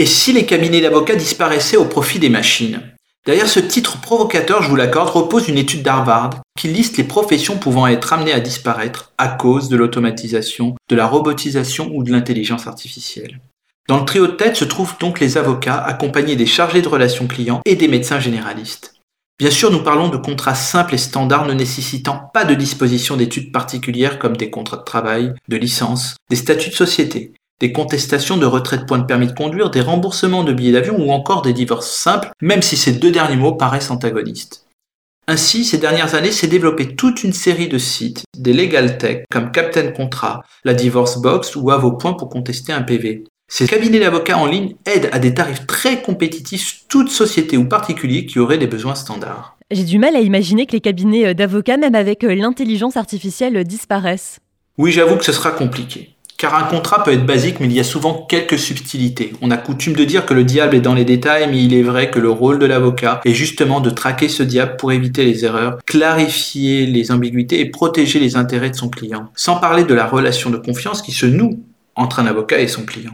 Et si les cabinets d'avocats disparaissaient au profit des machines? Derrière ce titre provocateur, je vous l'accorde, repose une étude d'Harvard qui liste les professions pouvant être amenées à disparaître à cause de l'automatisation, de la robotisation ou de l'intelligence artificielle. Dans le trio de tête se trouvent donc les avocats accompagnés des chargés de relations clients et des médecins généralistes. Bien sûr, nous parlons de contrats simples et standards ne nécessitant pas de disposition d'études particulières comme des contrats de travail, de licence, des statuts de société, des contestations de retrait de points de permis de conduire, des remboursements de billets d'avion ou encore des divorces simples, même si ces deux derniers mots paraissent antagonistes. Ainsi, ces dernières années s'est développée toute une série de sites, des legal tech comme Captain Contrat, la Divorce Box ou à vos points pour contester un PV. Ces cabinets d'avocats en ligne aident à des tarifs très compétitifs toute société ou particulier qui aurait des besoins standards. J'ai du mal à imaginer que les cabinets d'avocats, même avec l'intelligence artificielle, disparaissent. Oui, j'avoue que ce sera compliqué. Car un contrat peut être basique, mais il y a souvent quelques subtilités. On a coutume de dire que le diable est dans les détails, mais il est vrai que le rôle de l'avocat est justement de traquer ce diable pour éviter les erreurs, clarifier les ambiguïtés et protéger les intérêts de son client. Sans parler de la relation de confiance qui se noue entre un avocat et son client.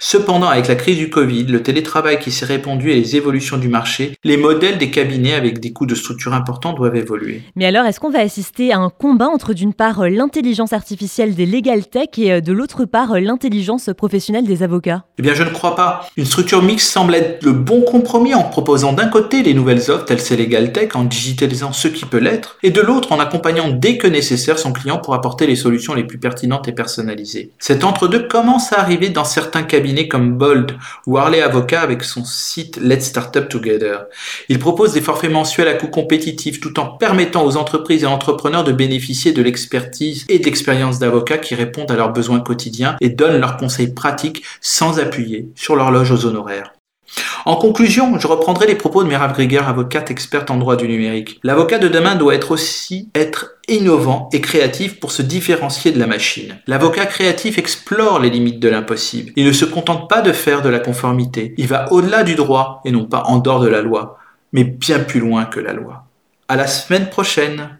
Cependant, avec la crise du Covid, le télétravail qui s'est répandu et les évolutions du marché, les modèles des cabinets avec des coûts de structure importants doivent évoluer. Mais alors, est-ce qu'on va assister à un combat entre d'une part l'intelligence artificielle des legal tech et euh, de l'autre part l'intelligence professionnelle des avocats? Eh bien, je ne crois pas. Une structure mixte semble être le bon compromis en proposant d'un côté les nouvelles offres telles ces legal tech en digitalisant ce qui peut l'être, et de l'autre en accompagnant dès que nécessaire son client pour apporter les solutions les plus pertinentes et personnalisées. Cet entre-deux commence à arriver dans certains cabinets comme Bold ou Harley Avocat avec son site Let's Startup Together. Il propose des forfaits mensuels à coût compétitif tout en permettant aux entreprises et entrepreneurs de bénéficier de l'expertise et de l'expérience d'avocats qui répondent à leurs besoins quotidiens et donnent leurs conseils pratiques sans appuyer sur l'horloge aux honoraires. En conclusion, je reprendrai les propos de Merav Grieger, avocate experte en droit du numérique. L'avocat de demain doit être aussi être innovant et créatif pour se différencier de la machine. L'avocat créatif explore les limites de l'impossible. Il ne se contente pas de faire de la conformité. Il va au-delà du droit et non pas en dehors de la loi, mais bien plus loin que la loi. À la semaine prochaine!